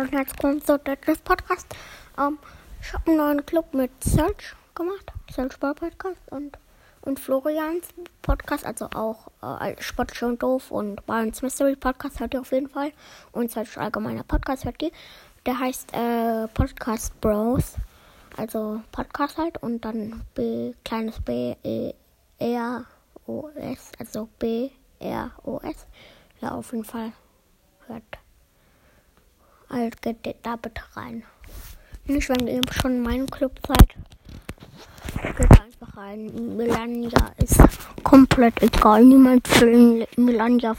und herzlich willkommen zu Deadlift Podcast. Ähm, ich habe einen neuen Club mit Search gemacht, Search Sport Podcast und, und Florians Podcast, also auch äh, Sport schon doof und Brian's Mystery Podcast hört ihr auf jeden Fall und Search allgemeiner Podcast hört ihr. Der heißt äh, Podcast Bros, also Podcast halt und dann B, kleines B, E, R, O, S, also B, R, O, S. Ja, auf jeden Fall hört. Also geht da bitte rein. Nicht, wenn ihr schon in meinem Club seid. Geht einfach rein. Melania ist komplett egal. Niemand will Melania